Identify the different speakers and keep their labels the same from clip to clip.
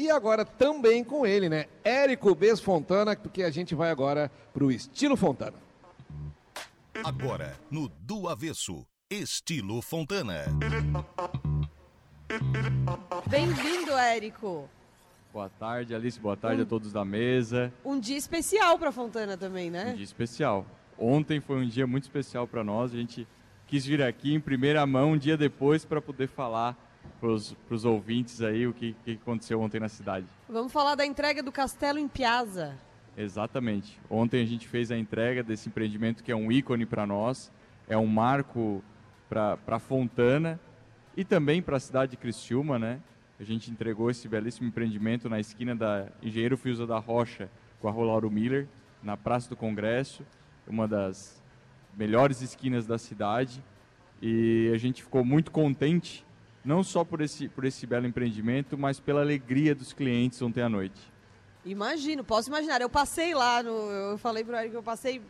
Speaker 1: e agora também com ele, né? Érico Bes Fontana, porque a gente vai agora pro estilo Fontana.
Speaker 2: Agora, no Do Avesso, estilo Fontana.
Speaker 3: Bem-vindo, Érico.
Speaker 4: Boa tarde, Alice. Boa tarde a todos da mesa.
Speaker 3: Um dia especial para Fontana também,
Speaker 4: Um
Speaker 3: né?
Speaker 4: dia especial. Ontem foi um dia muito especial para nós. A gente quis vir aqui em primeira mão um dia depois para poder falar para os ouvintes aí o que, que aconteceu ontem na cidade.
Speaker 3: Vamos falar da entrega do Castelo em Piazza.
Speaker 4: Exatamente. Ontem a gente fez a entrega desse empreendimento que é um ícone para nós, é um marco para Fontana e também para a cidade de Criciúma, né? A gente entregou esse belíssimo empreendimento na esquina da Engenheiro Fiuza da Rocha com a Rua Lauro Miller, na Praça do Congresso, uma das melhores esquinas da cidade. E a gente ficou muito contente, não só por esse, por esse belo empreendimento, mas pela alegria dos clientes ontem à noite.
Speaker 3: Imagino, posso imaginar. Eu passei lá, no, eu falei pro Érico que eu passei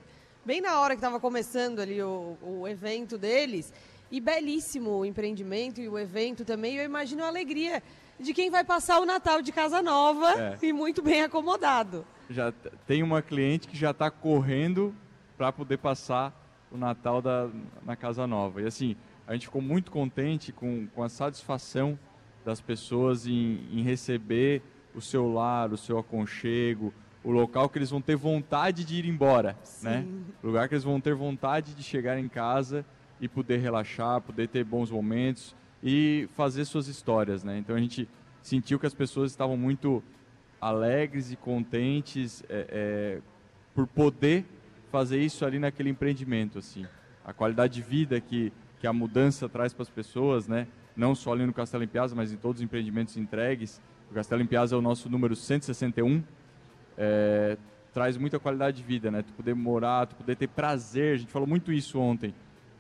Speaker 3: bem na hora que estava começando ali o, o evento deles. E belíssimo o empreendimento e o evento também. Eu imagino a alegria de quem vai passar o Natal de casa nova
Speaker 4: É.
Speaker 3: e muito bem acomodado.
Speaker 4: já tem uma cliente que já está correndo para poder passar o Natal da, na casa nova. E assim, a gente ficou muito contente com, com a satisfação das pessoas em, em receber o seu lar, o seu aconchego, o local que eles vão ter vontade de ir embora, né? Lugar que eles vão ter vontade de chegar em casa e poder relaxar, poder ter bons momentos e fazer suas histórias, né? Então a gente sentiu que as pessoas estavam muito alegres e contentes é, é, por poder fazer isso ali naquele empreendimento, assim. A qualidade de vida que, que a mudança traz para as pessoas, né? Não só ali no Castelo em Piazza, mas em todos os empreendimentos entregues. O Castelo em Piazza é o nosso número 161. É, traz muita qualidade de vida, né? Tu poder morar, tu poder ter prazer. A gente falou muito isso ontem,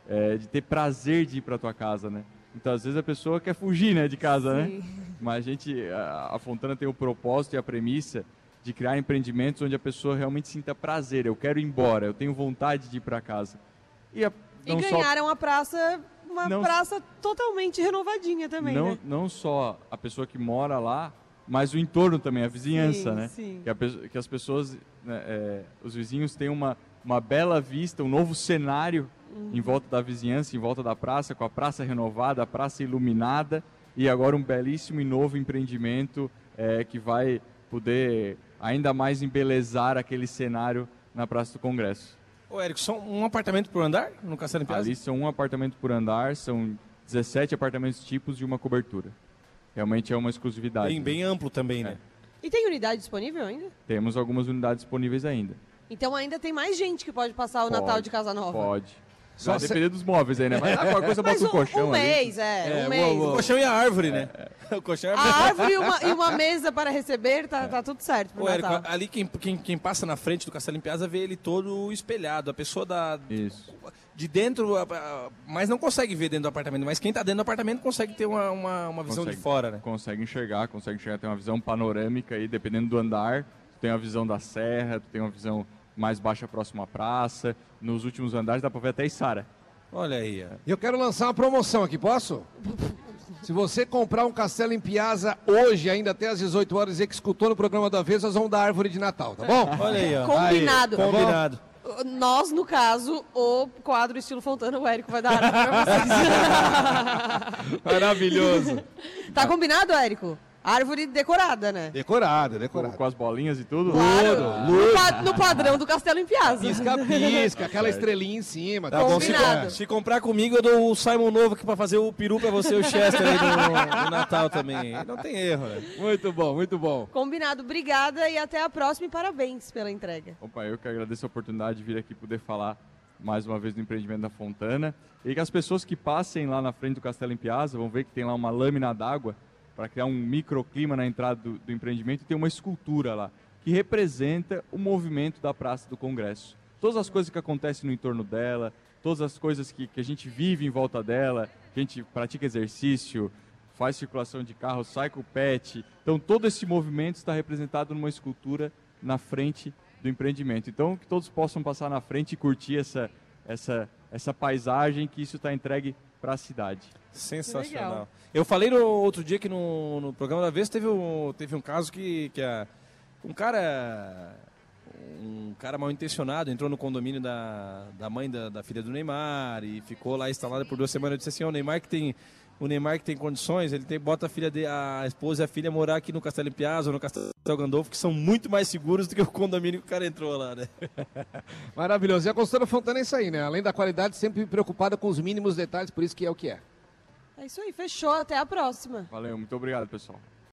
Speaker 4: é, de ter prazer de ir para tua casa, né? Então às vezes a pessoa quer fugir, né, de casa, né? Mas a gente, a, a Fontana tem o propósito e a premissa de criar empreendimentos onde a pessoa realmente sinta prazer. Eu quero ir embora, eu tenho vontade de ir para casa. E, a,
Speaker 3: E
Speaker 4: não só-
Speaker 3: ganharam a praça, uma
Speaker 4: Não-
Speaker 3: praça totalmente renovadinha também,
Speaker 4: não,
Speaker 3: né?
Speaker 4: não só a pessoa que mora lá, mas o entorno também, a vizinhança,
Speaker 3: Sim,
Speaker 4: né?
Speaker 3: sim.
Speaker 4: Que, a que as pessoas, né, é, os vizinhos têm uma, uma bela vista, um novo cenário
Speaker 3: Uhum.
Speaker 4: em volta da vizinhança, em volta da praça, com a praça renovada, a praça iluminada e agora um belíssimo e novo empreendimento é, que vai poder ainda mais embelezar aquele cenário na Praça do Congresso.
Speaker 5: Ô, Érico, só um apartamento por andar no Castelo Piazza?
Speaker 4: Ali são um apartamento por andar, são 17 apartamentos tipos e uma cobertura. Realmente é uma exclusividade.
Speaker 5: Bem,
Speaker 4: né?
Speaker 5: bem amplo também, né?
Speaker 3: E tem unidade disponível ainda?
Speaker 4: Temos algumas unidades disponíveis ainda.
Speaker 3: Então ainda tem mais gente que pode passar o Natal
Speaker 4: Pode,
Speaker 3: de casa nova.
Speaker 4: Pode.
Speaker 1: Só
Speaker 4: Vai
Speaker 1: se-
Speaker 4: depender dos móveis aí, né? Mas ah, qualquer coisa bota
Speaker 3: um,
Speaker 4: um colchão
Speaker 3: um
Speaker 4: ali.
Speaker 3: mês, é,
Speaker 1: É,
Speaker 3: um mês.
Speaker 5: O colchão e a árvore, né? O colchão e a
Speaker 3: A
Speaker 5: árvore.
Speaker 3: árvore e uma, e uma mesa para receber, tá, tá tudo certo pro
Speaker 5: Ô, Érico,
Speaker 3: Natal.
Speaker 5: ali quem, quem, quem passa na frente do Castelo em Piazza vê ele todo espelhado. A pessoa da,
Speaker 4: Isso.
Speaker 5: de dentro, a- a- mas não consegue ver dentro do apartamento. Mas quem tá dentro do apartamento consegue ter uma, uma, uma visão
Speaker 4: Consegue.
Speaker 5: de fora, né?
Speaker 4: Consegue enxergar, consegue enxergar, tem uma visão panorâmica aí, dependendo do andar. Tu tem uma visão da serra, tu tem uma visão mais baixa próxima à praça. Nos últimos andares dá pra ver até Içara.
Speaker 5: Olha aí, ó.
Speaker 1: E eu quero lançar uma promoção aqui, posso? Se você comprar um castelo em Piazza hoje, ainda até às 18 horas, dizer que escutou no programa da vez, nós vamos dar árvore de Natal, tá bom?
Speaker 5: Olha aí, ó.
Speaker 3: Combinado.
Speaker 5: Aí, combinado.
Speaker 3: Nós, no caso, o quadro estilo Fontana, o Érico vai dar árvore pra vocês.
Speaker 1: Maravilhoso.
Speaker 3: tá combinado, Érico? Árvore decorada, né?
Speaker 1: Decorado,
Speaker 4: Com,
Speaker 1: decorado.
Speaker 4: com as bolinhas e tudo.
Speaker 3: Claro, no, pa- no padrão do Castelo em Piazza.
Speaker 1: Pisca-pisca, aquela estrelinha em cima.
Speaker 5: Tá bom, se, com- se comprar comigo, eu dou o Simon novo aqui pra fazer o peru pra você e o Chester aí no, no Natal também. Não tem erro, né?
Speaker 1: Muito bom, muito bom.
Speaker 3: Combinado. Obrigada e até a próxima e parabéns pela entrega.
Speaker 4: Opa, eu que agradeço a oportunidade de vir aqui poder falar mais uma vez do empreendimento da Fontana. E que as pessoas que passem lá na frente do Castelo em Piazza vão ver que tem lá uma lâmina d'água para criar um microclima na entrada do, do empreendimento tem uma escultura lá que representa o movimento da Praça do Congresso. Todas as coisas que acontecem no entorno dela, todas as coisas que, que a gente vive em volta dela, que a gente pratica exercício, faz circulação de carro, sai com o pet. Então todo esse movimento está representado numa escultura na frente do empreendimento. Então que todos possam passar na frente e curtir essa, essa, essa paisagem que isso está entregue para a cidade.
Speaker 5: Sensacional.
Speaker 3: Legal.
Speaker 5: Eu falei no outro dia que no, no programa da vez teve um, teve um caso que, que a, um cara um cara mal intencionado entrou no condomínio da, da mãe da, da filha do Neymar e ficou lá instalado por duas semanas. Eu disse assim, "Ó, o Neymar que tem o Neymar que tem condições, ele tem, bota a filha de, a esposa e a filha morar aqui no Castelo em Piazza ou no Castelo Gandolfo, que são muito mais seguros do que o condomínio que o cara entrou lá, né?
Speaker 1: Maravilhoso. E a Consultora Fontana é isso aí, né? Além da qualidade, sempre preocupada com os mínimos detalhes, por isso que é o que é.
Speaker 3: É isso aí, fechou. Até a próxima.
Speaker 4: Valeu, muito obrigado, pessoal.